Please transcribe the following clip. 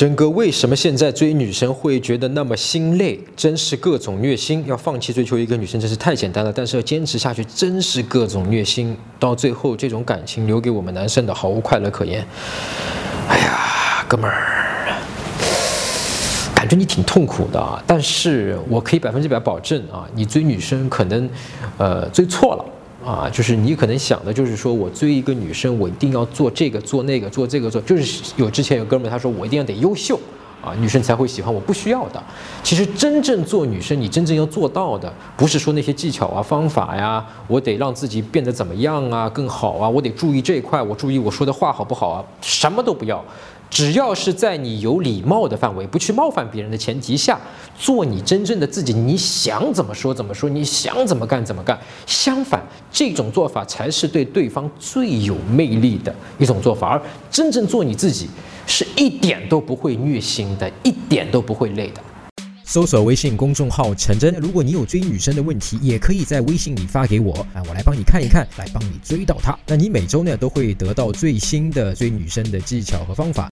真哥，为什么现在追女生会觉得那么心累？真是各种虐心。要放弃追求一个女生真是太简单了，但是要坚持下去，真是各种虐心。到最后，这种感情留给我们男生的毫无快乐可言。哎呀，哥们儿，感觉你挺痛苦的啊。但是我可以百分之百保证啊，你追女生可能，呃，追错了。啊，就是你可能想的，就是说我追一个女生，我一定要做这个做那个做这个做，就是有之前有哥们他说我一定要得优秀啊，女生才会喜欢我，不需要的。其实真正做女生，你真正要做到的，不是说那些技巧啊、方法呀，我得让自己变得怎么样啊、更好啊，我得注意这一块，我注意我说的话好不好啊，什么都不要。只要是在你有礼貌的范围，不去冒犯别人的前提下，做你真正的自己，你想怎么说怎么说，你想怎么干怎么干。相反，这种做法才是对对方最有魅力的一种做法。而真正做你自己，是一点都不会虐心的，一点都不会累的。搜索微信公众号“陈真”，如果你有追女生的问题，也可以在微信里发给我，啊，我来帮你看一看，来帮你追到她。那你每周呢都会得到最新的追女生的技巧和方法。